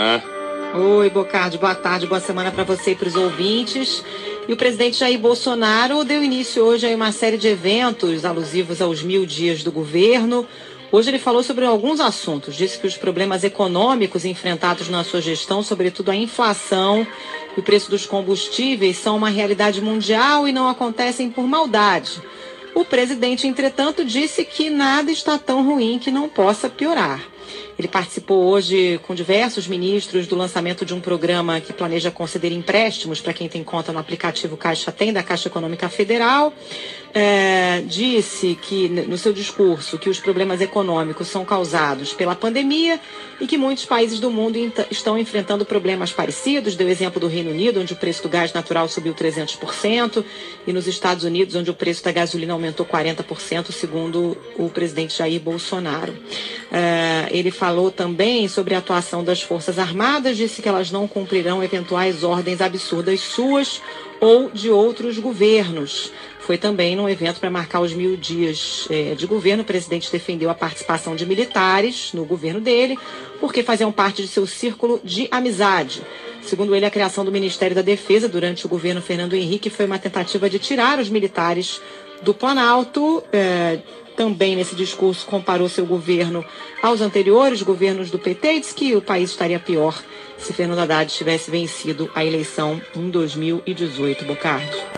Ah. Oi, Bocardi, boa tarde, boa semana para você e para os ouvintes. E o presidente Jair Bolsonaro deu início hoje a uma série de eventos alusivos aos mil dias do governo. Hoje ele falou sobre alguns assuntos. Disse que os problemas econômicos enfrentados na sua gestão, sobretudo a inflação e o preço dos combustíveis, são uma realidade mundial e não acontecem por maldade. O presidente, entretanto, disse que nada está tão ruim que não possa piorar. Ele participou hoje com diversos ministros do lançamento de um programa que planeja conceder empréstimos para quem tem conta no aplicativo Caixa Tem, da Caixa Econômica Federal. É, disse que, no seu discurso, que os problemas econômicos são causados pela pandemia e que muitos países do mundo estão enfrentando problemas parecidos. Deu exemplo do Reino Unido, onde o preço do gás natural subiu 300%, e nos Estados Unidos, onde o preço da gasolina aumentou 40%, segundo o presidente Jair Bolsonaro. É, ele falou também sobre a atuação das Forças Armadas, disse que elas não cumprirão eventuais ordens absurdas suas ou de outros governos. Foi também num evento para marcar os mil dias é, de governo. O presidente defendeu a participação de militares no governo dele, porque faziam parte de seu círculo de amizade. Segundo ele, a criação do Ministério da Defesa durante o governo Fernando Henrique foi uma tentativa de tirar os militares do Planalto. É, também nesse discurso comparou seu governo aos anteriores governos do PT e disse que o país estaria pior se Fernando Haddad tivesse vencido a eleição em 2018, Bocardo.